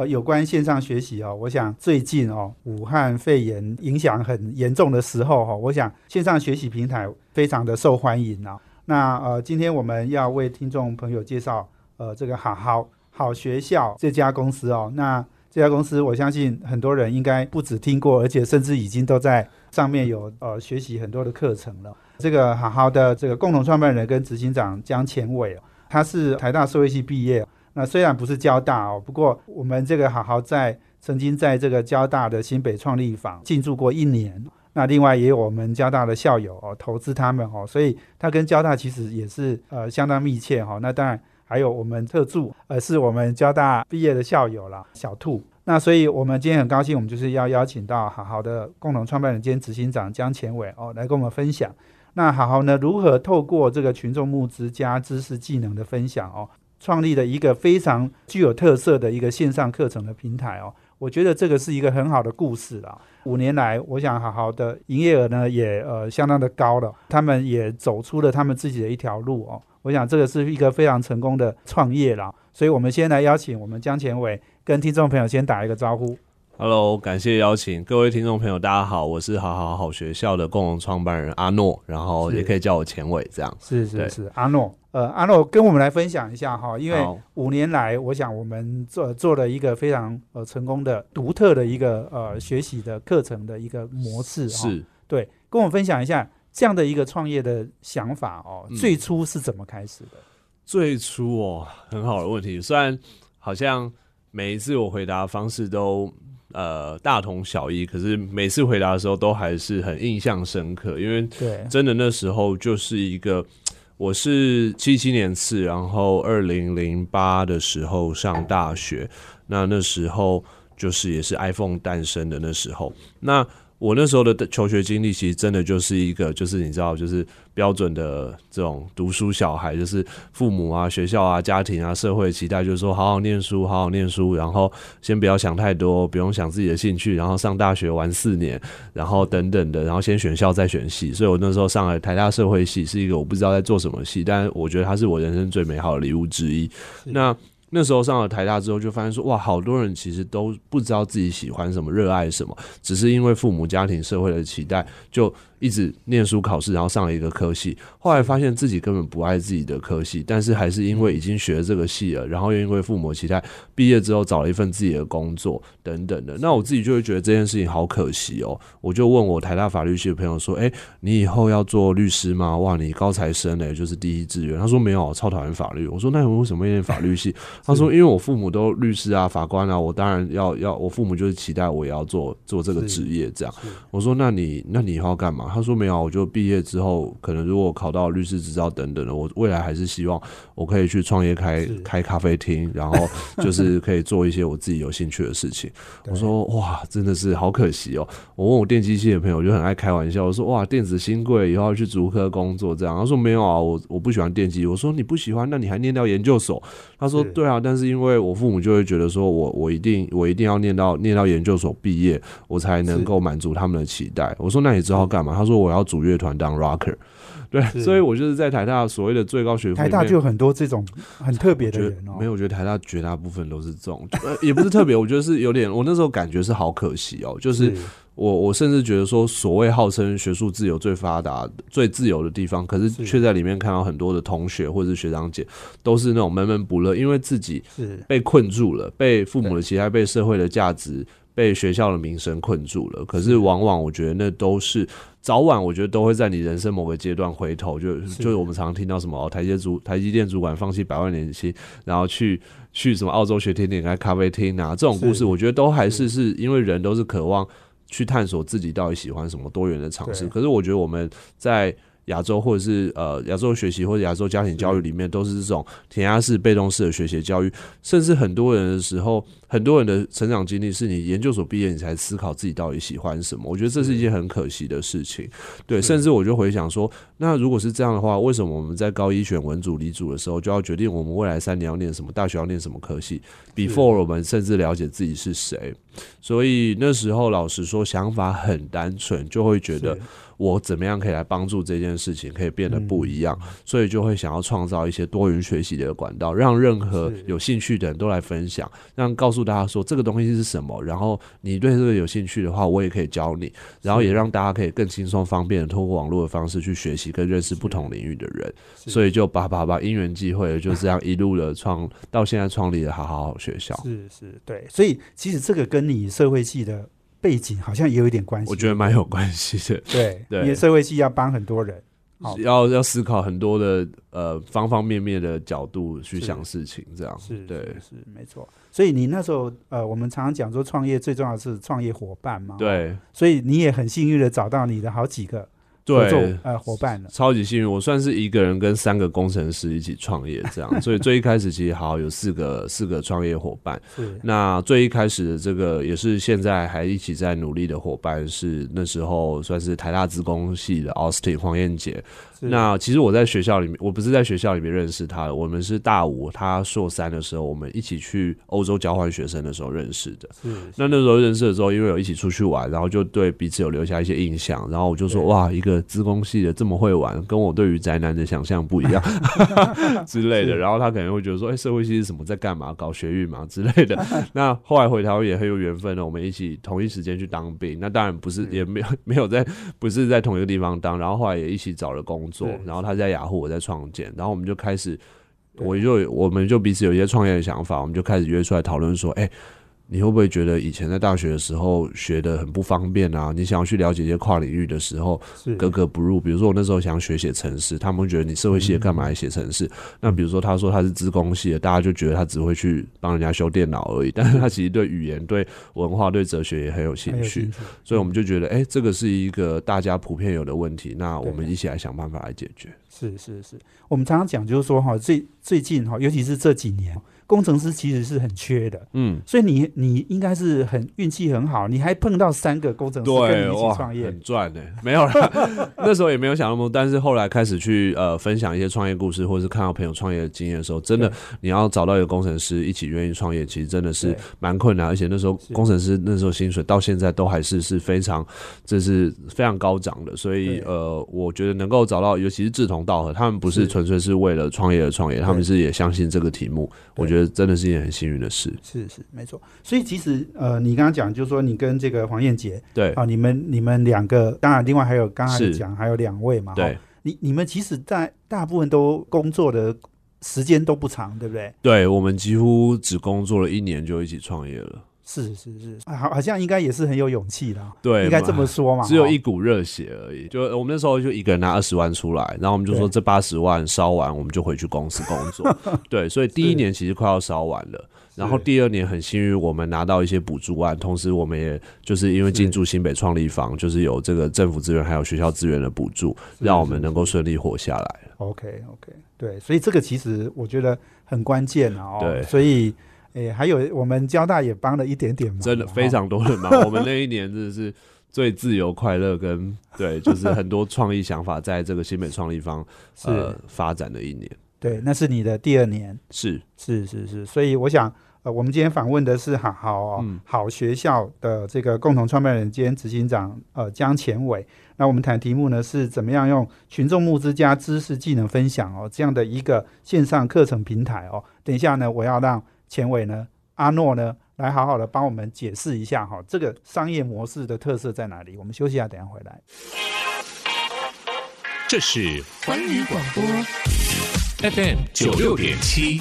呃，有关线上学习哦，我想最近哦，武汉肺炎影响很严重的时候哈，我想线上学习平台非常的受欢迎啊。那呃，今天我们要为听众朋友介绍呃这个好好好学校这家公司哦。那这家公司，我相信很多人应该不止听过，而且甚至已经都在上面有呃学习很多的课程了。这个好好的这个共同创办人跟执行长江前伟，他是台大社会系毕业。那虽然不是交大哦，不过我们这个好好在曾经在这个交大的新北创立坊进驻过一年。那另外也有我们交大的校友哦投资他们哦，所以他跟交大其实也是呃相当密切哈。那当然还有我们特助，呃是我们交大毕业的校友啦，小兔。那所以我们今天很高兴，我们就是要邀请到好好的共同创办人兼执行长江前伟哦来跟我们分享。那好好呢如何透过这个群众募资加知识技能的分享哦。创立了一个非常具有特色的一个线上课程的平台哦，我觉得这个是一个很好的故事啦。五年来，我想好好的营业额呢也呃相当的高了，他们也走出了他们自己的一条路哦。我想这个是一个非常成功的创业啦。所以我们先来邀请我们江前伟跟听众朋友先打一个招呼。Hello，感谢邀请各位听众朋友，大家好，我是好好好学校的共同创办人阿诺，然后也可以叫我前伟，这样是是是阿诺。呃，阿诺跟我们来分享一下哈，因为五年来，我想我们做做了一个非常呃成功的、独特的一个呃学习的课程的一个模式哈。是，对，跟我们分享一下这样的一个创业的想法哦，最初是怎么开始的？最初哦，很好的问题，虽然好像每一次我回答方式都。呃，大同小异，可是每次回答的时候都还是很印象深刻，因为对真的那时候就是一个，我是七七年次，然后二零零八的时候上大学，那那时候就是也是 iPhone 诞生的那时候，那。我那时候的求学经历，其实真的就是一个，就是你知道，就是标准的这种读书小孩，就是父母啊、学校啊、家庭啊、社会期待，就是说好好念书，好好念书，然后先不要想太多，不用想自己的兴趣，然后上大学玩四年，然后等等的，然后先选校再选系。所以我那时候上了台大社会系，是一个我不知道在做什么系，但是我觉得它是我人生最美好的礼物之一。那那时候上了台大之后，就发现说，哇，好多人其实都不知道自己喜欢什么、热爱什么，只是因为父母、家庭、社会的期待，就一直念书考试，然后上了一个科系。后来发现自己根本不爱自己的科系，但是还是因为已经学了这个系了，然后又因为父母期待，毕业之后找了一份自己的工作等等的。那我自己就会觉得这件事情好可惜哦。我就问我台大法律系的朋友说，哎，你以后要做律师吗？哇，你高材生嘞，就是第一志愿。他说没有，超讨厌法律。我说那你为什么念法律系？他说：“因为我父母都律师啊、法官啊，我当然要要，我父母就是期待我也要做做这个职业。这样，我说：那你那你以后要干嘛？他说：没有，我就毕业之后，可能如果考到律师执照等等的，我未来还是希望我可以去创业开开咖啡厅，然后 就是可以做一些我自己有兴趣的事情。我说：哇，真的是好可惜哦。我问我电机系的朋友，就很爱开玩笑，我说：哇，电子新贵以后要去竹科工作这样。他说：没有啊，我我不喜欢电机。我说：你不喜欢，那你还念到研究所？他说：对啊。”但是因为我父母就会觉得说，我我一定我一定要念到念到研究所毕业，我才能够满足他们的期待。我说那你知道干嘛？他说我要组乐团当 rocker。对，所以我就是在台大所谓的最高学府，台大就有很多这种很特别的人哦。没有，我觉得台大绝大部分都是这种，也不是特别，我觉得是有点。我那时候感觉是好可惜哦，就是。我我甚至觉得说，所谓号称学术自由最发达、最自由的地方，可是却在里面看到很多的同学或者是学长姐，都是那种闷闷不乐，因为自己被困住了，被父母的期待、被社会的价值、被学校的名声困住了。可是往往我觉得那都是早晚，我觉得都会在你人生某个阶段回头，就就是我们常常听到什么哦台阶主、台积电主管放弃百万年薪，然后去去什么澳洲学甜点开咖啡厅啊，这种故事，我觉得都还是是因为人都是渴望。去探索自己到底喜欢什么多元的尝试。可是我觉得我们在亚洲或者是呃亚洲学习或者亚洲家庭教育里面，都是这种填鸭式、被动式的学习教育，甚至很多人的时候很多人的成长经历是你研究所毕业你才思考自己到底喜欢什么，我觉得这是一件很可惜的事情。对，甚至我就回想说，那如果是这样的话，为什么我们在高一选文组、理组的时候就要决定我们未来三年要念什么，大学要念什么科系？Before 我们甚至了解自己是谁，所以那时候老实说，想法很单纯，就会觉得。我怎么样可以来帮助这件事情可以变得不一样？所以就会想要创造一些多元学习的管道，让任何有兴趣的人都来分享，让告诉大家说这个东西是什么。然后你对这个有兴趣的话，我也可以教你。然后也让大家可以更轻松方便的通过网络的方式去学习跟认识不同领域的人。所以就把把把因缘际会，就这样一路的创到现在创立了好好好学校。是是，对。所以其实这个跟你社会系的。背景好像也有一点关系，我觉得蛮有关系的。对，因为社会系要帮很多人，要要思考很多的呃方方面面的角度去想事情，这样是，对，是没错。所以你那时候呃，我们常常讲说创业最重要的是创业伙伴嘛，对。所以你也很幸运的找到你的好几个。对，呃，伙伴超级幸运，我算是一个人跟三个工程师一起创业这样，所以最一开始其实好有四个四个创业伙伴。那最一开始的这个也是现在还一起在努力的伙伴，是那时候算是台大资工系的 Austin 黄燕杰。那其实我在学校里面，我不是在学校里面认识他的，我们是大五他硕三的时候，我们一起去欧洲交换学生的时候认识的。那那时候认识的时候，因为有一起出去玩，然后就对彼此有留下一些印象。然后我就说，哇，一个资工系的这么会玩，跟我对于宅男的想象不一样 之类的。然后他可能会觉得说，哎，社会系是什么，在干嘛？搞学运嘛之类的。那后来回台湾也很有缘分的，我们一起同一时间去当兵。那当然不是，也没有 没有在不是在同一个地方当。然后后来也一起找了工。作，然后他在雅虎，我在创建，然后我们就开始，我就我们就彼此有一些创业的想法，我们就开始约出来讨论说，哎。你会不会觉得以前在大学的时候学的很不方便啊？你想要去了解一些跨领域的时候，格格不入。比如说我那时候想学写程式，他们觉得你社会系的干嘛来写程式？那比如说他说他是资工系的，大家就觉得他只会去帮人家修电脑而已。但是他其实对语言、对文化、对哲学也很有兴趣。所以我们就觉得，哎，这个是一个大家普遍有的问题，那我们一起来想办法来解决。是是是，我们常常讲就是说哈，最最近哈，尤其是这几年。工程师其实是很缺的，嗯，所以你你应该是很运气很好，你还碰到三个工程师跟你一起创业，很赚的，没有了。那时候也没有想那么多，但是后来开始去呃分享一些创业故事，或者是看到朋友创业的经验的时候，真的你要找到一个工程师一起愿意创业，其实真的是蛮困难。而且那时候工程师那时候薪水到现在都还是是非常这是非常高涨的，所以呃，我觉得能够找到，尤其是志同道合，他们不是纯粹是为了创业而创业，他们是也相信这个题目，我觉得。真的是一件很幸运的事，是是没错。所以其实呃，你刚刚讲就是说，你跟这个黄燕杰，对啊，你们你们两个，当然另外还有刚才讲还有两位嘛，对，你你们其实在大部分都工作的时间都不长，对不对？对我们几乎只工作了一年就一起创业了。是是是，好，好像应该也是很有勇气的，对，应该这么说嘛。只有一股热血而已，就我们那时候就一个人拿二十万出来，然后我们就说这八十万烧完，我们就回去公司工作。对，所以第一年其实快要烧完了，然后第二年很幸运，我们拿到一些补助案，同时我们也就是因为进驻新北创立房，就是有这个政府资源还有学校资源的补助，让我们能够顺利活下来。OK OK，对，所以这个其实我觉得很关键啊。对，所以。哎，还有我们交大也帮了一点点忙，真的非常多的忙。我们那一年真的是最自由、快乐跟对，就是很多创意想法在这个新北创立方呃发展的一年。对，那是你的第二年，是是是是。所以我想，呃，我们今天访问的是好好哦好学校的这个共同创办人兼执行长呃江前伟。那我们谈题目呢是怎么样用群众募资加知识技能分享哦这样的一个线上课程平台哦。等一下呢，我要让。前伟呢？阿诺呢？来好好的帮我们解释一下哈，这个商业模式的特色在哪里？我们休息一下，等下回来。这是环宇广播 FM 九六点七，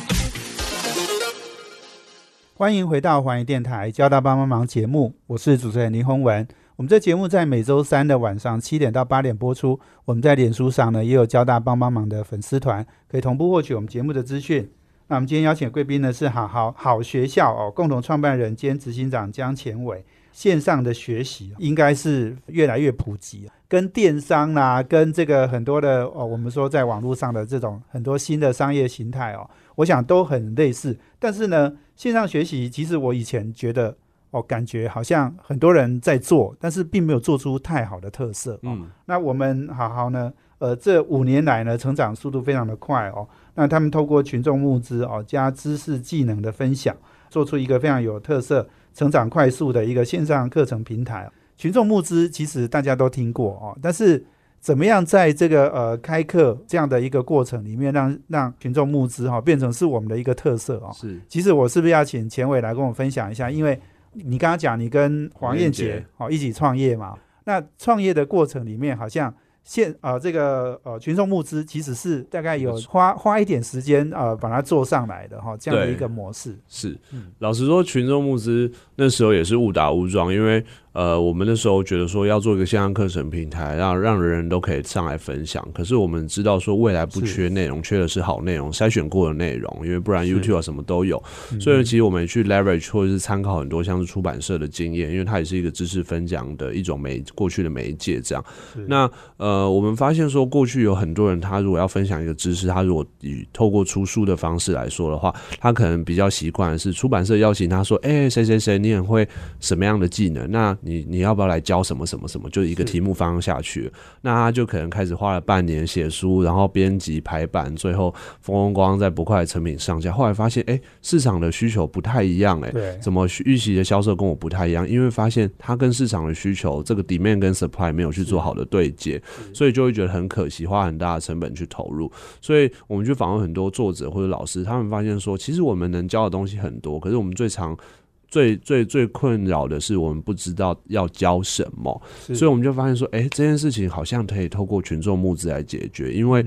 欢迎回到环宇电台《交大帮帮忙》节目，我是主持人林宏文。我们这节目在每周三的晚上七点到八点播出。我们在脸书上呢也有交大帮帮忙的粉丝团，可以同步获取我们节目的资讯。那我们今天邀请贵宾呢是好好好学校哦共同创办人兼执行长江前伟。线上的学习应该是越来越普及，跟电商啦，跟这个很多的哦，我们说在网络上的这种很多新的商业形态哦，我想都很类似。但是呢，线上学习其实我以前觉得哦，感觉好像很多人在做，但是并没有做出太好的特色。嗯，那我们好好呢，呃，这五年来呢，成长速度非常的快哦。那他们透过群众募资哦，加知识技能的分享，做出一个非常有特色、成长快速的一个线上课程平台。群众募资其实大家都听过哦，但是怎么样在这个呃开课这样的一个过程里面，让让群众募资哈变成是我们的一个特色哦？是。其实我是不是要请钱伟来跟我分享一下？因为你刚刚讲你跟黄燕杰哦一起创业嘛，那创业的过程里面好像。现啊，这个呃，群众募资其实是大概有花花一点时间啊，把它做上来的哈，这样的一个模式是。老实说，群众募资那时候也是误打误撞，因为。呃，我们那时候觉得说要做一个线上课程平台，让让人人都可以上来分享。可是我们知道说未来不缺内容，缺的是好内容，筛选过的内容。因为不然 YouTube 啊什么都有。所以其实我们去 leverage 或者是参考很多像是出版社的经验，因为它也是一个知识分享的一种媒过去的媒介这样。那呃，我们发现说过去有很多人，他如果要分享一个知识，他如果以透过出书的方式来说的话，他可能比较习惯是出版社邀请他说：“哎，谁谁谁，你很会什么样的技能？”那你你要不要来教什么什么什么？就一个题目放下去，那他就可能开始花了半年写书，然后编辑排版，最后风风光在不快的成品上架。后来发现，哎，市场的需求不太一样，哎，怎么预期的销售跟我不太一样？因为发现他跟市场的需求这个 demand 跟 supply 没有去做好的对接，所以就会觉得很可惜，花很大的成本去投入。所以我们去访问很多作者或者老师，他们发现说，其实我们能教的东西很多，可是我们最常。最最最困扰的是，我们不知道要教什么，所以我们就发现说，哎，这件事情好像可以透过群众募资来解决。因为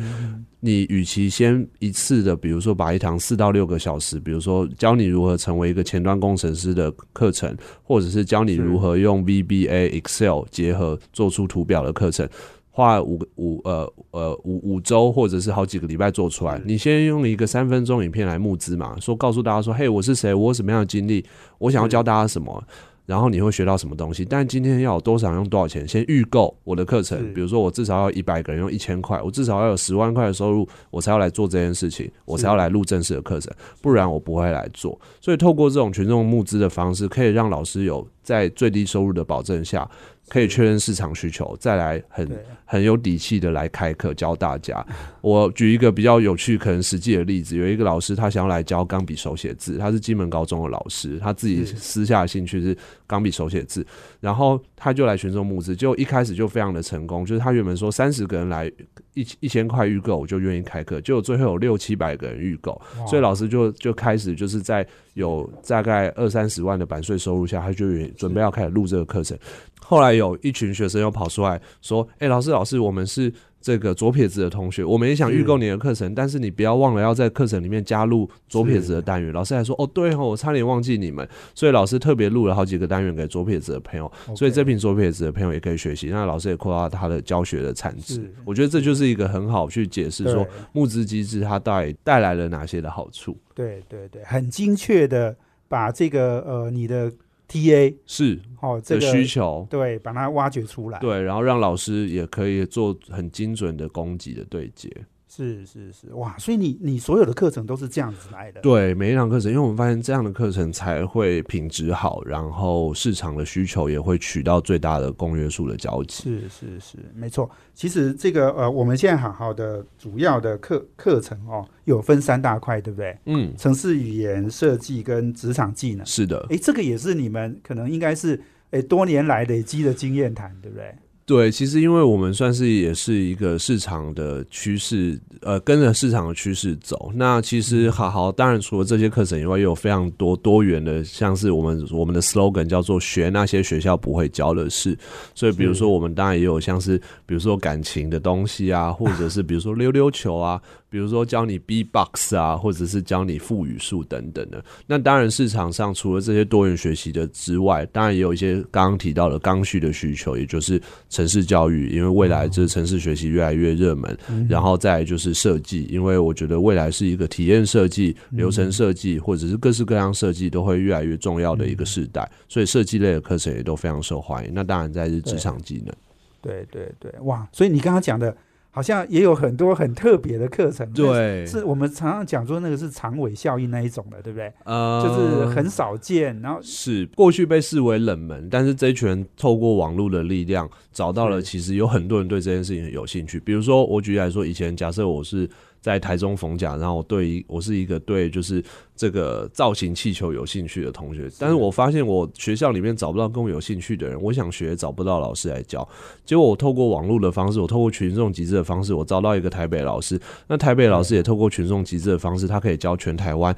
你与其先一次的，比如说把一堂四到六个小时，比如说教你如何成为一个前端工程师的课程，或者是教你如何用 VBA、Excel 结合做出图表的课程。花五个五呃呃五五周或者是好几个礼拜做出来，你先用一个三分钟影片来募资嘛，说告诉大家说，嘿，我是谁，我有什么样的经历，我想要教大家什么，然后你会学到什么东西。但今天要有多少用多少钱，先预购我的课程，比如说我至少要一百个人用一千块，我至少要有十万块的收入，我才要来做这件事情，我才要来录正式的课程，不然我不会来做。所以透过这种群众募资的方式，可以让老师有在最低收入的保证下。可以确认市场需求，再来很很有底气的来开课教大家。我举一个比较有趣、可能实际的例子，有一个老师他想要来教钢笔手写字，他是金门高中的老师，他自己私下的兴趣是钢笔手写字，然后他就来群众募资，就一开始就非常的成功，就是他原本说三十个人来一一千块预购，我就愿意开课，结果最后有六七百个人预购，所以老师就就开始就是在有大概二三十万的版税收入下，他就准备要开始录这个课程。后来有一群学生又跑出来说：“哎，老师，老师，我们是这个左撇子的同学，我们也想预购你的课程，但是你不要忘了要在课程里面加入左撇子的单元。”老师还说：“哦，对哦，我差点忘记你们。”所以老师特别录了好几个单元给左撇子的朋友，所以这批左撇子的朋友也可以学习。那老师也扩大他的教学的产值。我觉得这就是一个很好去解释说募资机制它到底带来了哪些的好处。对对对，很精确的把这个呃你的。T A 是哦，这个需求对，把它挖掘出来，对，然后让老师也可以做很精准的供给的对接。是是是，哇！所以你你所有的课程都是这样子来的？对，每一堂课程，因为我们发现这样的课程才会品质好，然后市场的需求也会取到最大的公约数的交集。是是是，没错。其实这个呃，我们现在好好的主要的课课程哦，有分三大块，对不对？嗯，城市语言设计跟职场技能。是的，哎，这个也是你们可能应该是哎多年来累积的经验谈，对不对？对，其实因为我们算是也是一个市场的趋势，呃，跟着市场的趋势走。那其实好好，当然除了这些课程以外，也有非常多多元的，像是我们我们的 slogan 叫做“学那些学校不会教的事”。所以，比如说我们当然也有像是，比如说感情的东西啊，或者是比如说溜溜球啊。比如说教你 B box 啊，或者是教你副语数等等的。那当然市场上除了这些多元学习的之外，当然也有一些刚刚提到的刚需的需求，也就是成城市教育，因为未来这城市学习越来越热门，然后再就是设计，因为我觉得未来是一个体验设计、流程设计或者是各式各样设计都会越来越重要的一个时代，所以设计类的课程也都非常受欢迎。那当然在是职场技能，对对对，哇！所以你刚刚讲的。好像也有很多很特别的课程，对，是我们常常讲说那个是长尾效应那一种的，对不对？呃，就是很少见，然后是过去被视为冷门，但是这一群透过网络的力量找到了，其实有很多人对这件事情有兴趣。比如说，我举例来说，以前假设我是。在台中逢甲，然后我对我是一个对就是这个造型气球有兴趣的同学，但是我发现我学校里面找不到跟我有兴趣的人，我想学找不到老师来教，结果我透过网络的方式，我透过群众集资的方式，我找到一个台北老师，那台北老师也透过群众集资的方式，他可以教全台湾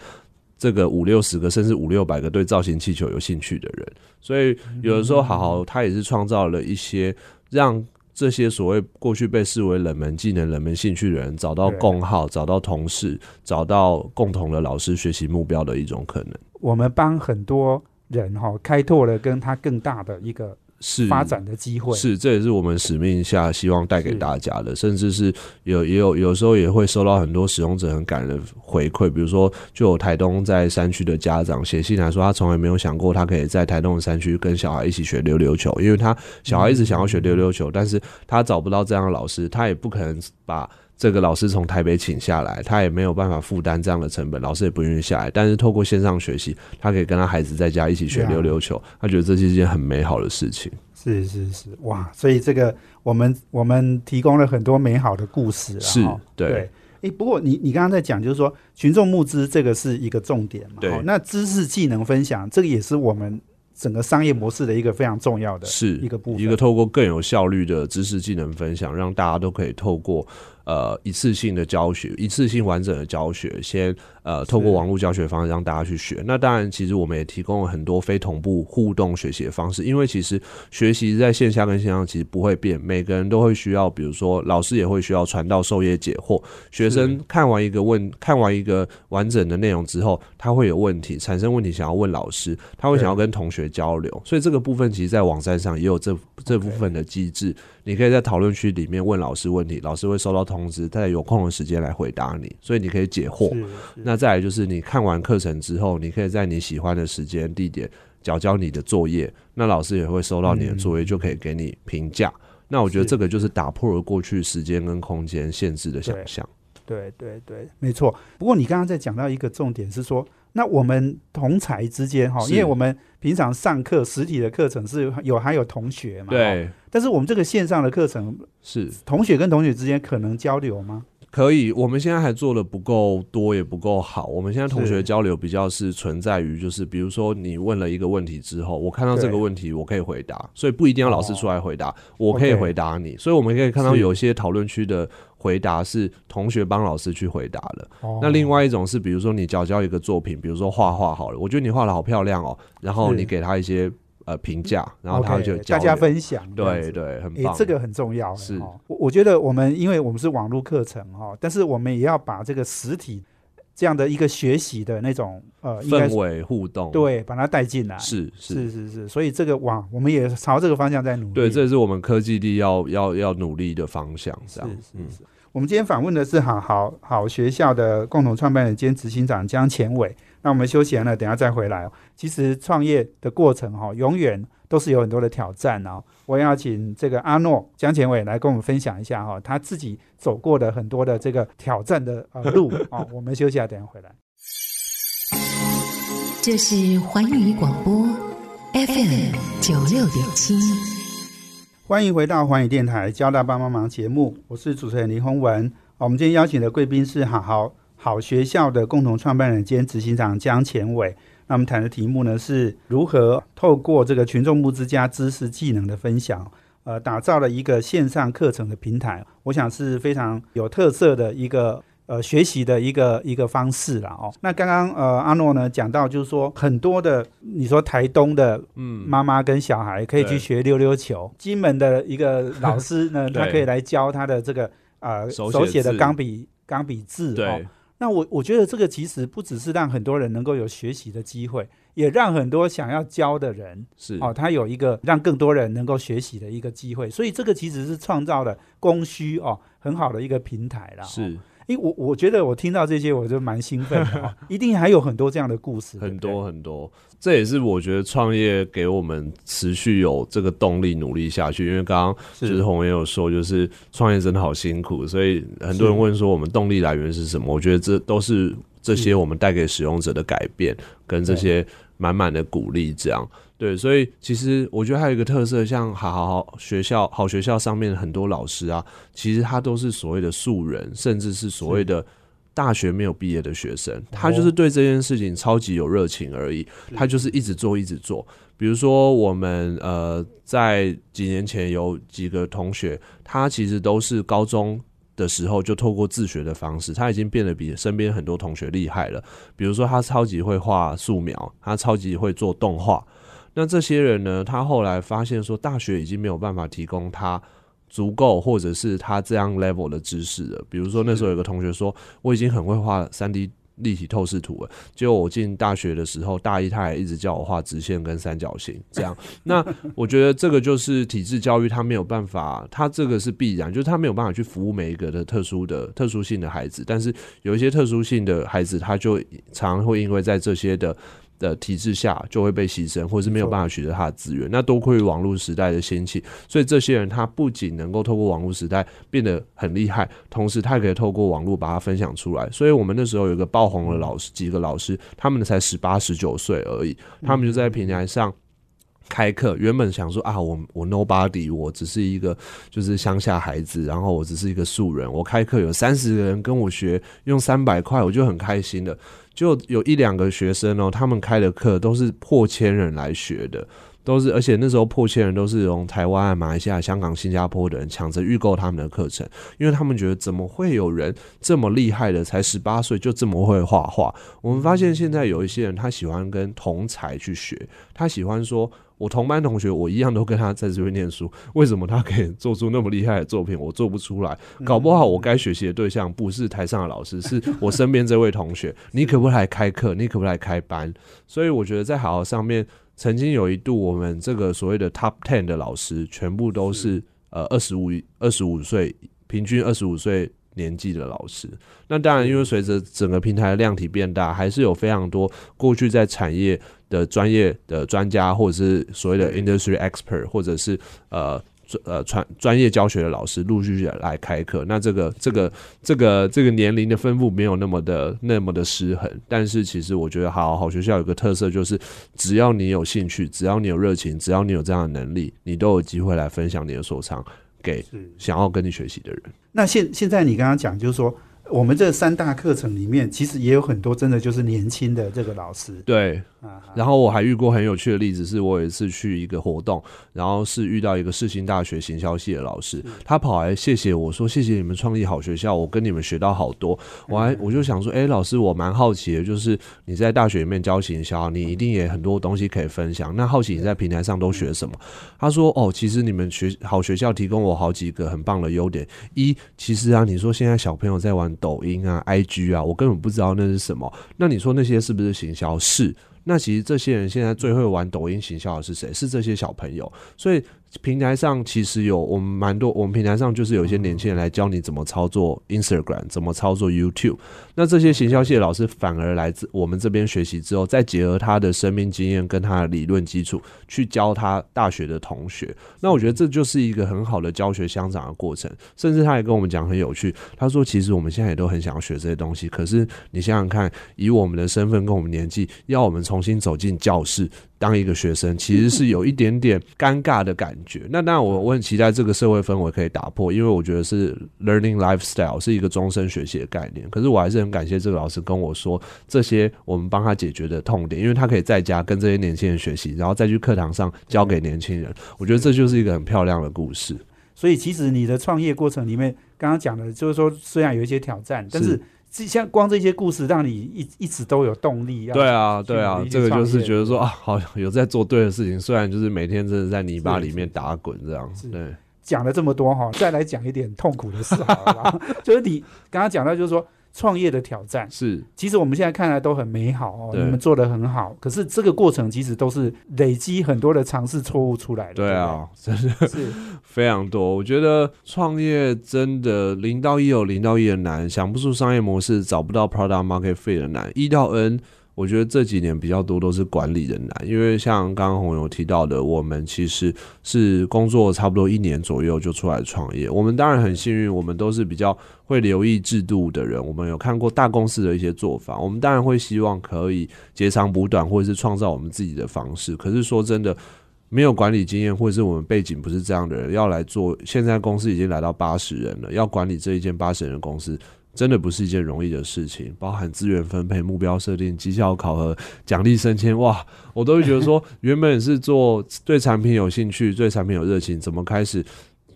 这个五六十个甚至五六百个对造型气球有兴趣的人，所以有的时候好好他也是创造了一些让。这些所谓过去被视为冷门技能、冷门兴趣的人，找到共好，找到同事，找到共同的老师学习目标的一种可能。我们帮很多人哈开拓了跟他更大的一个。是发展的机会，是这也是我们使命下希望带给大家的，甚至是有也有有时候也会收到很多使用者很感人的回馈，比如说就有台东在山区的家长写信来说，他从来没有想过他可以在台东的山区跟小孩一起学溜溜球，因为他小孩一直想要学溜溜球，但是他找不到这样的老师，他也不可能把。这个老师从台北请下来，他也没有办法负担这样的成本，老师也不愿意下来。但是透过线上学习，他可以跟他孩子在家一起学溜溜球，他觉得这是一件很美好的事情。是是是，哇！所以这个我们我们提供了很多美好的故事。是，对。哎，不过你你刚刚在讲，就是说群众募资这个是一个重点嘛？对。那知识技能分享，这个也是我们。整个商业模式的一个非常重要的是一个部分，一个透过更有效率的知识技能分享，让大家都可以透过呃一次性的教学、一次性完整的教学，先。呃，透过网络教学方式让大家去学。那当然，其实我们也提供了很多非同步互动学习的方式。因为其实学习在线下跟线上其实不会变，每个人都会需要，比如说老师也会需要传道授业解惑。学生看完一个问，看完一个完整的内容之后，他会有问题，产生问题想要问老师，他会想要跟同学交流。所以这个部分其实，在网站上也有这这部分的机制。你可以在讨论区里面问老师问题，老师会收到通知，在有空的时间来回答你，所以你可以解惑。那再来就是你看完课程之后，你可以在你喜欢的时间地点交交你的作业，那老师也会收到你的作业，就可以给你评价。那我觉得这个就是打破了过去时间跟空间限制的想象。对对对，没错。不过你刚刚在讲到一个重点是说。那我们同才之间哈，因为我们平常上课实体的课程是有还有同学嘛，对。但是我们这个线上的课程是同学跟同学之间可能交流吗？可以，我们现在还做的不够多，也不够好。我们现在同学交流比较是存在于，就是比如说你问了一个问题之后，我看到这个问题，我可以回答，所以不一定要老师出来回答，我可以回答你。所以我们可以看到有些讨论区的。回答是同学帮老师去回答了。那另外一种是，比如说你教教一个作品，比如说画画好了，我觉得你画的好漂亮哦，然后你给他一些呃评价，然后他就大家分享。对对，很棒，这个很重要。是，我我觉得我们因为我们是网络课程哈，但是我们也要把这个实体这样的一个学习的那种呃氛围互动，对，把它带进来。是是是是，所以这个网，我们也朝这个方向在努力。对，这也是我们科技力要要要努力的方向。这样，是是。我们今天访问的是好好好学校的共同创办人兼执行长江前伟。那我们休息完了，等下再回来。其实创业的过程哈，永远都是有很多的挑战哦。我要请这个阿诺江前伟来跟我们分享一下哈，他自己走过的很多的这个挑战的呃路啊。我们休息下，等下回来。这是环宇广播 FM 九六点七。欢迎回到环宇电台《交大帮帮忙》节目，我是主持人林宏文。我们今天邀请的贵宾是好好好学校的共同创办人兼执行长江前伟。那我们谈的题目呢，是如何透过这个群众募资加知识技能的分享，呃，打造了一个线上课程的平台。我想是非常有特色的一个。呃，学习的一个一个方式了哦。那刚刚呃阿诺呢讲到，就是说很多的，你说台东的嗯妈妈跟小孩可以去学溜溜球，金门的一个老师呢，他可以来教他的这个呃手写的钢笔钢笔字哦。那我我觉得这个其实不只是让很多人能够有学习的机会，也让很多想要教的人，是哦，他有一个让更多人能够学习的一个机会。所以这个其实是创造了供需哦很好的一个平台啦。哦是因为我我觉得我听到这些我就蛮兴奋的、哦，一定还有很多这样的故事，很多很多，这也是我觉得创业给我们持续有这个动力努力下去。因为刚刚是就是红也有说，就是创业真的好辛苦，所以很多人问说我们动力来源是什么？我觉得这都是这些我们带给使用者的改变跟这些满满的鼓励，这样。对，所以其实我觉得还有一个特色，像好好好学校好学校上面很多老师啊，其实他都是所谓的素人，甚至是所谓的大学没有毕业的学生，他就是对这件事情超级有热情而已，他就是一直做一直做。比如说我们呃在几年前有几个同学，他其实都是高中。的时候就透过自学的方式，他已经变得比身边很多同学厉害了。比如说，他超级会画素描，他超级会做动画。那这些人呢，他后来发现说，大学已经没有办法提供他足够或者是他这样 level 的知识了。比如说那时候有个同学说，我已经很会画三 D 立体透视图了，结果我进大学的时候，大一他还一直叫我画直线跟三角形这样。那我觉得这个就是体制教育，他没有办法，他这个是必然，就是他没有办法去服务每一个的特殊的特殊性的孩子，但是有一些特殊性的孩子，他就常常会因为在这些的。的体制下就会被牺牲，或是没有办法取得他的资源。那多亏于网络时代的兴起，所以这些人他不仅能够透过网络时代变得很厉害，同时他也可以透过网络把它分享出来。所以我们那时候有一个爆红的老师，几个老师，他们才十八、十九岁而已，他们就在平台上。开课原本想说啊，我我 nobody，我只是一个就是乡下孩子，然后我只是一个素人。我开课有三十个人跟我学，用三百块我就很开心的。就有一两个学生哦，他们开的课都是破千人来学的，都是而且那时候破千人都是从台湾、马来西亚、香港、新加坡的人抢着预购他们的课程，因为他们觉得怎么会有人这么厉害的，才十八岁就这么会画画？我们发现现在有一些人他喜欢跟同才去学，他喜欢说。我同班同学，我一样都跟他在这边念书，为什么他可以做出那么厉害的作品，我做不出来？搞不好我该学习的对象不是台上的老师，是我身边这位同学。你可不可以来开课？你可不可以来开班？所以我觉得在好好上面，曾经有一度，我们这个所谓的 Top Ten 的老师，全部都是呃二十五二十五岁，平均二十五岁。年纪的老师，那当然，因为随着整个平台的量体变大，还是有非常多过去在产业的专业的专家，或者是所谓的 industry expert，或者是呃呃专专业教学的老师陆续来开课。那这个这个这个这个年龄的分布没有那么的那么的失衡，但是其实我觉得好好学校有个特色，就是只要你有兴趣，只要你有热情，只要你有这样的能力，你都有机会来分享你的所长给想要跟你学习的人。那现现在你刚刚讲，就是说我们这三大课程里面，其实也有很多真的就是年轻的这个老师。对，啊，然后我还遇过很有趣的例子，是我有一次去一个活动，然后是遇到一个世新大学行销系的老师，他跑来谢谢我说谢谢你们创立好学校，我跟你们学到好多。我还我就想说，哎，老师，我蛮好奇的，就是你在大学里面教行销，你一定也很多东西可以分享。那好奇你在平台上都学什么？他说，哦，其实你们学好学校提供我好几个很棒的优点。一，其实啊，你说现在小朋友在玩抖音啊、IG 啊，我根本不知道那是什么。那你说那些是不是行销？是。那其实这些人现在最会玩抖音行销的是谁？是这些小朋友。所以平台上其实有我们蛮多，我们平台上就是有一些年轻人来教你怎么操作 Instagram，怎么操作 YouTube。那这些行销系的老师反而来自我们这边学习之后，再结合他的生命经验跟他的理论基础，去教他大学的同学。那我觉得这就是一个很好的教学相长的过程。甚至他也跟我们讲很有趣，他说其实我们现在也都很想要学这些东西，可是你想想看，以我们的身份跟我们年纪，要我们重新走进教室。当一个学生其实是有一点点尴尬的感觉。那当然，我我很期待这个社会氛围可以打破，因为我觉得是 learning lifestyle 是一个终身学习的概念。可是我还是很感谢这个老师跟我说这些我们帮他解决的痛点，因为他可以在家跟这些年轻人学习，然后再去课堂上教给年轻人。我觉得这就是一个很漂亮的故事。所以其实你的创业过程里面，刚刚讲的就是说，虽然有一些挑战，但是这像光这些故事，让你一一直都有动力啊。对啊，对啊，这个就是觉得说啊，好有在做对的事情，虽然就是每天真的在泥巴里面打滚这样。对，讲了这么多哈，再来讲一点痛苦的事好了。就是你刚刚讲到，就是说，创业的挑战。是其实我们现在看来都很美好哦，对你们做的很好，可是这个过程其实都是累积很多的尝试错误出来的。对啊，真的是非常多。我觉得创业真的零到一有零到一的难，想不出商业模式，找不到 product market fit 的难。一到 N，我觉得这几年比较多都是管理的难，因为像刚刚红友提到的，我们其实是工作差不多一年左右就出来创业。我们当然很幸运，我们都是比较会留意制度的人，我们有看过大公司的一些做法，我们当然会希望可以截长补短，或者是创造我们自己的方式。可是说真的。没有管理经验，或者是我们背景不是这样的人，要来做。现在公司已经来到八十人了，要管理这一间八十人的公司，真的不是一件容易的事情。包含资源分配、目标设定、绩效考核、奖励升迁，哇，我都会觉得说，原本是做对产品有兴趣、对产品有热情，怎么开始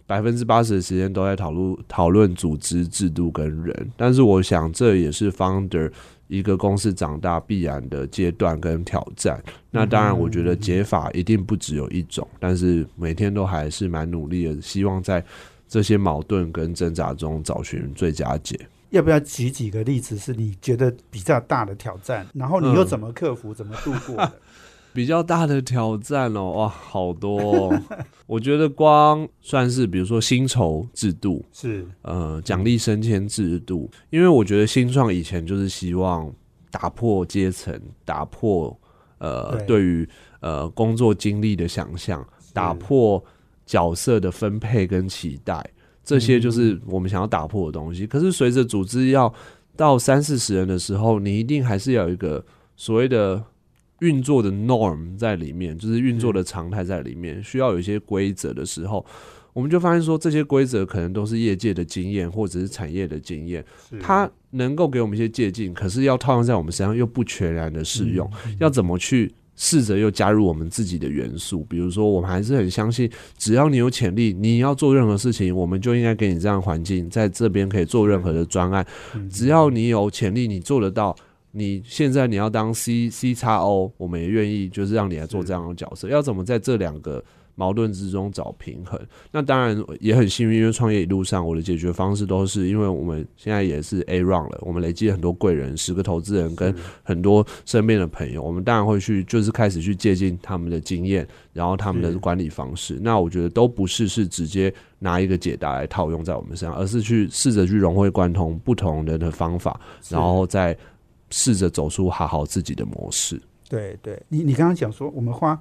百分之八十的时间都在讨论讨论组织制度跟人？但是我想，这也是 founder 一个公司长大必然的阶段跟挑战。那当然，我觉得解法一定不只有一种，但是每天都还是蛮努力的，希望在这些矛盾跟挣扎中找寻最佳解。要不要举几个例子是你觉得比较大的挑战，然后你又怎么克服、怎么度过的？比较大的挑战哦，哇，好多、哦。我觉得光算是比如说薪酬制度，是。呃，奖励升迁制度，因为我觉得新创以前就是希望打破阶层，打破呃对。对于呃工作经历的想象，打破角色的分配跟期待，这些就是我们想要打破的东西。可是随着组织要到三四十人的时候，你一定还是要有一个所谓的运作的 norm 在里面，就是运作的常态在里面，需要有一些规则的时候。我们就发现说，这些规则可能都是业界的经验，或者是产业的经验，它能够给我们一些借鉴，可是要套用在我们身上又不全然的适用。要怎么去试着又加入我们自己的元素？比如说，我们还是很相信，只要你有潜力，你要做任何事情，我们就应该给你这样的环境，在这边可以做任何的专案。只要你有潜力，你做得到。你现在你要当 C C 叉 O，我们也愿意就是让你来做这样的角色。要怎么在这两个矛盾之中找平衡？那当然也很幸运，因为创业一路上我的解决方式都是，因为我们现在也是 A round 了，我们累积很多贵人，十个投资人跟很多身边的朋友，我们当然会去就是开始去借鉴他们的经验，然后他们的管理方式。那我觉得都不是是直接拿一个解答来套用在我们身上，而是去试着去融会贯通不同人的方法，然后再试着走出好好自己的模式。对对，你你刚刚讲说，我们花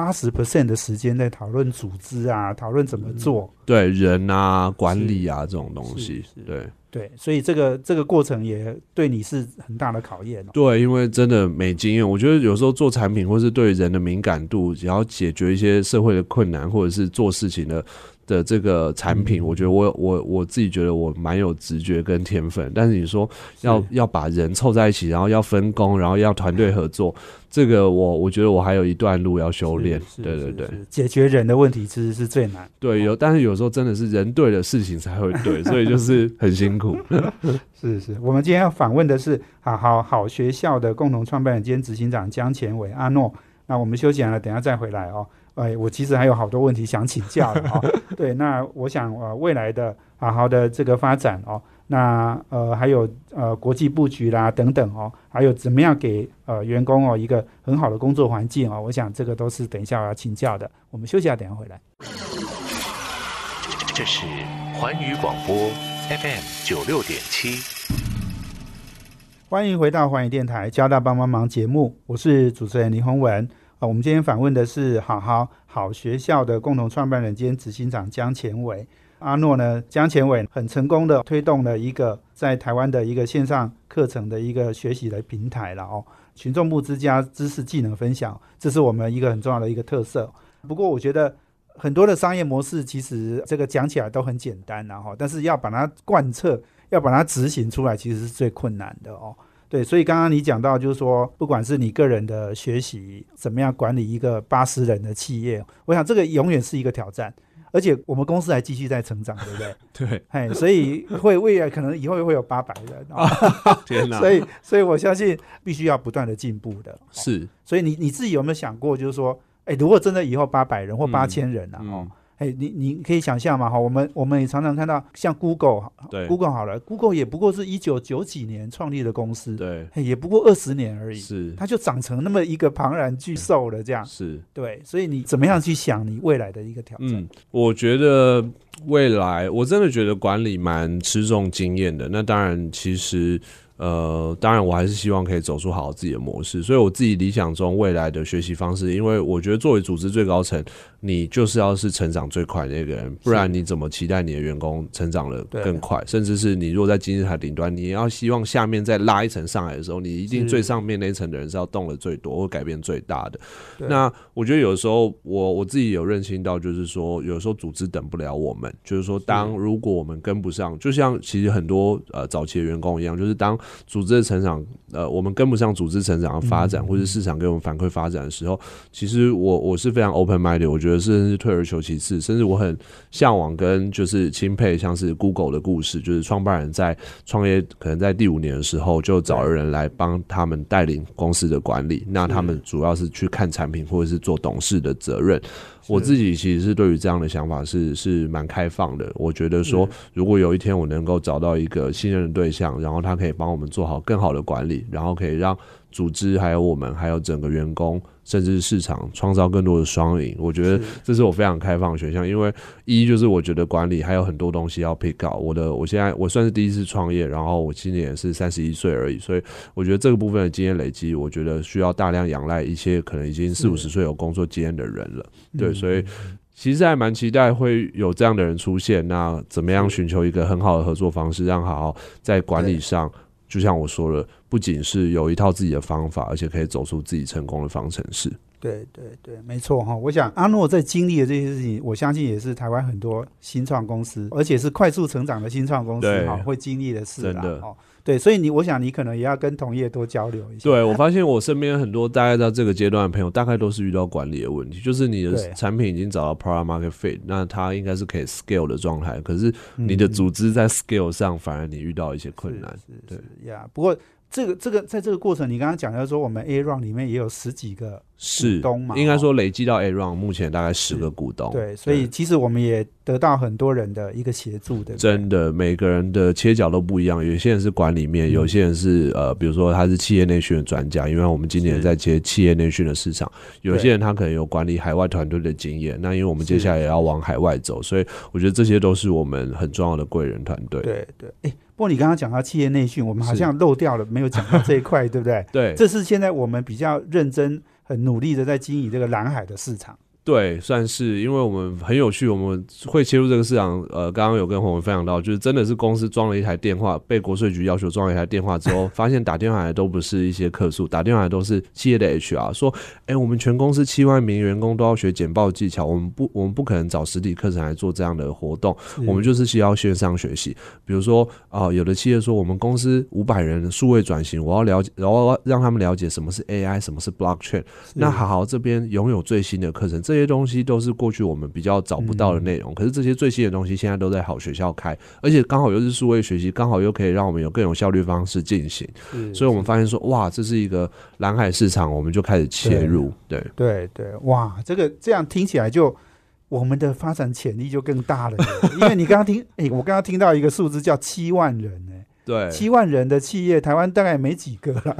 八十 percent 的时间在讨论组织啊，讨论怎么做，对人啊、管理啊这种东西对。对，所以这个这个过程也对你是很大的考验哦。对，因为真的没经验，我觉得有时候做产品或是对人的敏感度，也要解决一些社会的困难，或者是做事情的的这个产品，我觉得我我我自己觉得我蛮有直觉跟天分，但是你说要要把人凑在一起，然后要分工，然后要团队合作，这个我我觉得我还有一段路要修炼。对对对解决人的问题其实是最难。对，有，但是有时候真的是人对的事情才会对，所以就是很辛苦。是是，我们今天要访问的是好好好学校的共同创办人兼执行长江前伟阿诺。那我们休息完了，等一下再回来哦。哎，我其实还有好多问题想请教的哦。对，那我想呃未来的好好的这个发展哦，那呃还有呃国际布局啦等等哦，还有怎么样给呃员工哦一个很好的工作环境哦，我想这个都是等一下我要请教的。我们休息一下，等一下回来。这是环宇广播 FM 九六点七。欢迎回到环宇电台交大帮帮忙节目，我是主持人林宏文。啊，我们今天访问的是好好好学校的共同创办人兼执行长江前伟阿诺呢。江前伟很成功的推动了一个在台湾的一个线上课程的一个学习的平台了哦，群众部之家知识技能分享，这是我们一个很重要的一个特色。不过我觉得很多的商业模式其实这个讲起来都很简单然后，但是要把它贯彻，要把它执行出来，其实是最困难的哦。对，所以刚刚你讲到，就是说，不管是你个人的学习，怎么样管理一个八十人的企业，我想这个永远是一个挑战。而且我们公司还继续在成长，对不对？对，嘿，所以会未来可能以后会有八百人啊、天哪，所以所以我相信必须要不断的进步的。哦是所以你你自己有没有想过，就是说，哎，如果真的以后八百人或嗯八千人啊，哦嗯，哎，你你可以想象嘛，哈，我们我们也常常看到像 Google，对，Google 好了，Google 也不过是一九九几年创立的公司，对，也不过二十年而已，是，它就长成那么一个庞然巨兽了，这样是，对，所以你怎么样去想你未来的一个挑战？嗯，我觉得未来我真的觉得管理蛮吃重经验的，那当然其实。呃，当然，我还是希望可以走出好自己的模式，所以我自己理想中未来的学习方式，因为我觉得作为组织最高层，你就是要是成长最快的那个人，不然你怎么期待你的员工成长的更快？甚至是你如果在金字塔顶端，你要希望下面再拉一层上来的时候，你一定最上面那一层的人是要动的最多或改变最大的。那我觉得有时候我我自己有认清到，就是说有时候组织等不了我们，就是说当如果我们跟不上，就像其实很多呃早期的员工一样，就是当组织的成长，呃，我们跟不上组织成长的发展，或者市场给我们反馈发展的时候，其实我我是非常 open minded，我觉得甚至退而求其次，甚至我很向往跟就是钦佩，像是 Google 的故事，就是创办人在创业可能在第五年的时候就找人来帮他们带领公司的管理，那他们主要是去看产品或者是做董事的责任。我自己其实是对于这样的想法是是蛮开放的。我觉得说，如果有一天我能够找到一个信任的对象，然后他可以帮我们做好更好的管理，然后可以让组织还有我们还有整个员工。甚至是市场创造更多的双赢，我觉得这是我非常开放的选项。因为一就是我觉得管理还有很多东西要 pick up。我的我现在我算是第一次创业，然后我今年也是三十一岁而已，所以我觉得这个部分的经验累积，我觉得需要大量仰赖一些可能已经四五十岁有工作经验的人了。对，所以其实还蛮期待会有这样的人出现。那怎么样寻求一个很好的合作方式，让好好在管理上？就像我说了，不仅是有一套自己的方法，而且可以走出自己成功的方程式。对对对，没错哈。我想阿诺在经历的这些事情，我相信也是台湾很多新创公司，而且是快速成长的新创公司哈，会经历的事真的哦。对，所以你，我想你可能也要跟同业多交流一下。对，我发现我身边很多大概到这个阶段的朋友，大概都是遇到管理的问题，就是你的产品已经找到 product market fit，那它应该是可以 scale 的状态，可是你的组织在 scale 上反而你遇到一些困难。对呀，不过。这个这个在这个过程，你刚刚讲到说，我们 A run 里面也有十几个股东嘛，应该说累积到 A run 目前大概十个股东。对，所以其实我们也得到很多人的一个协助的。真的，每个人的切角都不一样，有些人是管理面，有些人是呃，比如说他是企业内训的专家，因为我们今年在接企业内训的市场，有些人他可能有管理海外团队的经验。那因为我们接下来也要往海外走，所以我觉得这些都是我们很重要的贵人团队。对对，哎。不过你刚刚讲到企业内训，我们好像漏掉了，没有讲到这一块，对不对？对，这是现在我们比较认真、很努力的在经营这个蓝海的市场。对，算是，因为我们很有趣，我们会切入这个市场。呃，刚刚有跟洪文分享到，就是真的是公司装了一台电话，被国税局要求装了一台电话之后，发现打电话来都不是一些客诉，打电话来都是企业的 HR 说：“哎，我们全公司七万名员工都要学简报技巧，我们不，我们不可能找实体课程来做这样的活动，我们就是需要线上学习。比如说啊，有的企业说我们公司五百人数位转型，我要了解，然后让他们了解什么是 AI，什么是 Blockchain。那好好这边拥有最新的课程，这些东西都是。过去我们比较找不到的内容，可是这些最新的东西现在都在好学校开，而且刚好又是数位学习，刚好又可以让我们有更有效率方式进行。所以，我们发现说，哇，这是一个蓝海市场，我们就开始切入。对对对，哇，这个这样听起来就我们的发展潜力就更大了。因为你刚刚听，哎，我刚刚听到一个数字叫七万人，哎，对，七万人的企业，台湾大概没几个了。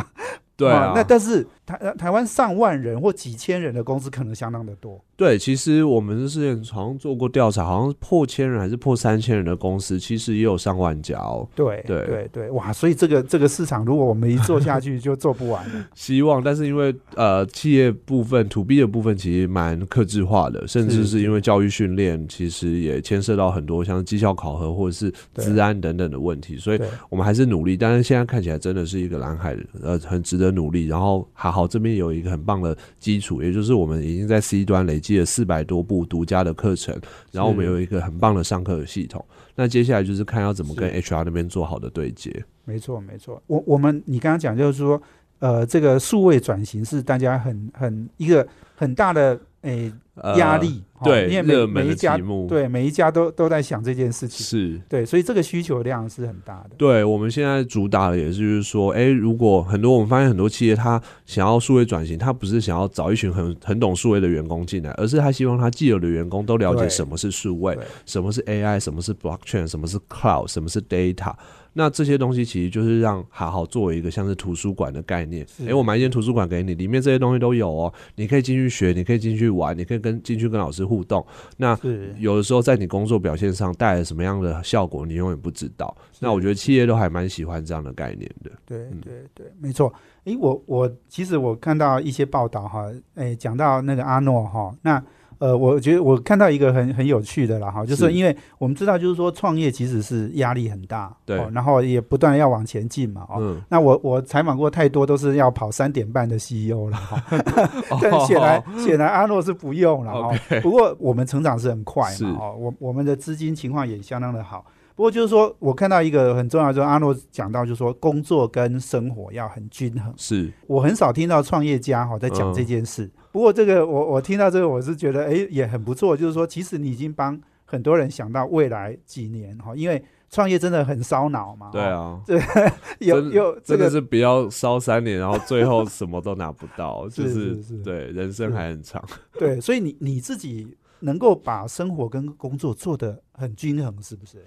对啊，那但是台台湾上万人或几千人的公司可能相当的多。对，其实我们之前好像做过调查，好像破千人还是破三千人的公司，其实也有上万家哦。对对对对，哇！所以这个这个市场，如果我们一做下去，就做不完了。希望，但是因为呃，企业部分、to B 的部分其实蛮克制化的，甚至是因为教育训练，其实也牵涉到很多像绩效考核或者是治安等等的问题，所以我们还是努力。但是现在看起来真的是一个蓝海，呃，很值得努力。然后还好这边有一个很棒的基础，也就是我们已经在 C 端累积。了四百多部独家的课程，然后我们有一个很棒的上课的系统。那接下来就是看要怎么跟 HR 那边做好的对接。没错，没错。我我们你刚刚讲就是说，呃，这个数位转型是大家很很一个很大的诶压力。哦对因为每一家对每一家都都在想这件事情，是。对，所以这个需求量是很大的。对我们现在主打的也是，就是说，哎，如果很多我们发现很多企业，他想要数位转型，他不是想要找一群很很懂数位的员工进来，而是他希望他既有的员工都了解什么是数位，什么是 AI，什么是 blockchain，什么是 cloud，什么是 data。那这些东西其实就是让好好作为一个像是图书馆的概念。是诶，我买一间图书馆给你，里面这些东西都有哦，你可以进去学，你可以进去玩，你可以跟进去跟老师互动。那有的时候在你工作表现上带来什么样的效果，你永远不知道。那我觉得企业都还蛮喜欢这样的概念的。对嗯对对，没错。诶，我我其实我看到一些报道哈，诶，讲到那个阿诺哈，那呃，我觉得我看到一个很很有趣的啦哈，就是是因为我们知道，就是说创业其实是压力很大，对哦然后也不断要往前进嘛，哦。嗯，那我我采访过太多都是要跑三点半的 CEO 了哈，但显然显然阿诺是不用了哈。哦不过我们成长是很快嘛，哦，我我们的资金情况也相当的好。不过就是说我看到一个很重要，就是阿诺讲到，就是说工作跟生活要很均衡。是我很少听到创业家哈在讲嗯这件事。不过这个我我听到这个我是觉得哎也很不错，就是说其实你已经帮很多人想到未来几年哈，因为创业真的很烧脑嘛。对啊，对，有真有这个真的是比较烧三年，然后最后什么都拿不到，就是对人生还很长。对，所以你你自己能够把生活跟工作做得很均衡，是不是？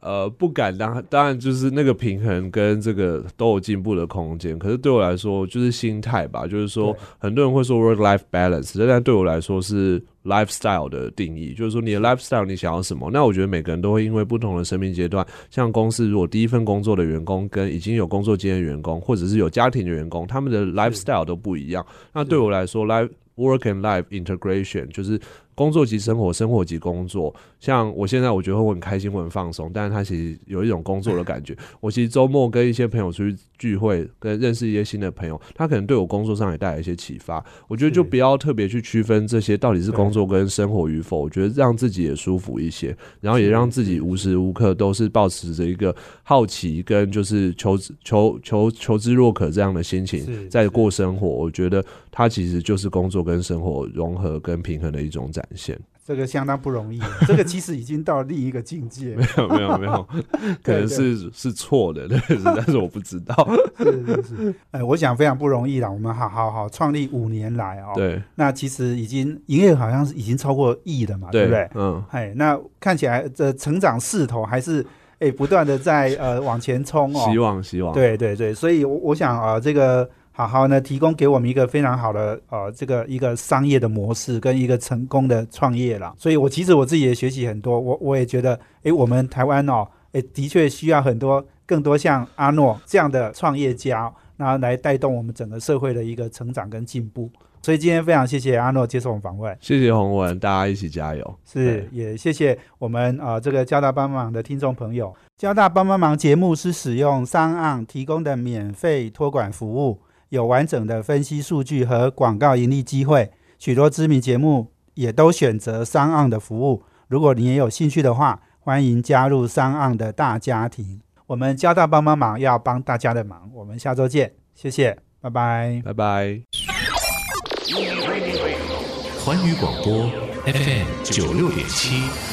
呃，不敢当，当然就是那个平衡跟这个都有进步的空间。可是对我来说，就是心态吧，就是说很多人会说 work life balance，但对我来说是 lifestyle 的定义，就是说你的 lifestyle 你想要什么？那我觉得每个人都会因为不同的生命阶段，像公司如果第一份工作的员工跟已经有工作经验的员工，或者是有家庭的员工，他们的 lifestyle 都不一样。那对我来说，life work and life integration 就是工作及生活，生活及工作。像我现在，我觉得我很开心，我很放松，但是他其实有一种工作的感觉。我其实周末跟一些朋友出去聚会，跟认识一些新的朋友，他可能对我工作上也带来一些启发。我觉得就不要特别去区分这些到底是工作跟生活与否，我觉得让自己也舒服一些，然后也让自己无时无刻都是保持着一个好奇跟就是求求求求知若渴这样的心情在过生活。我觉得它其实就是工作跟生活融合跟平衡的一种展现。这个相当不容易，这个其实已经到另一个境界。没有没有没有，可能对是是错的，但是但是我不知道。是是是，哎，我想非常不容易啦。我们好好好创立五年来哦，，对那其实已经营业好像是已经超过亿了嘛，对不对？嗯，哎，那看起来这成长势头还是哎不断的在呃往前冲哦。希望希望，对对对，所以我我想啊、呃这个好好呢提供给我们一个非常好的呃这个一个商业的模式跟一个成功的创业啦。所以我其实我自己也学习很多，我我也觉得，诶，我们台湾哦，诶，的确需要很多更多像阿诺这样的创业家，然后来带动我们整个社会的一个成长跟进步。所以今天非常谢谢阿诺接受我们访问。谢谢洪文，大家一起加油。是，也谢谢我们呃这个交大帮忙的听众朋友。交大帮帮忙节目是使用商岸提供的免费托管服务，有完整的分析数据和广告盈利机会。许多知名节目也都选择商岸的服务。如果你也有兴趣的话，欢迎加入商岸的大家庭。我们交大帮帮忙要帮大家的忙，我们下周见，谢谢，拜拜。拜拜。环宇广播 FM 九六点七。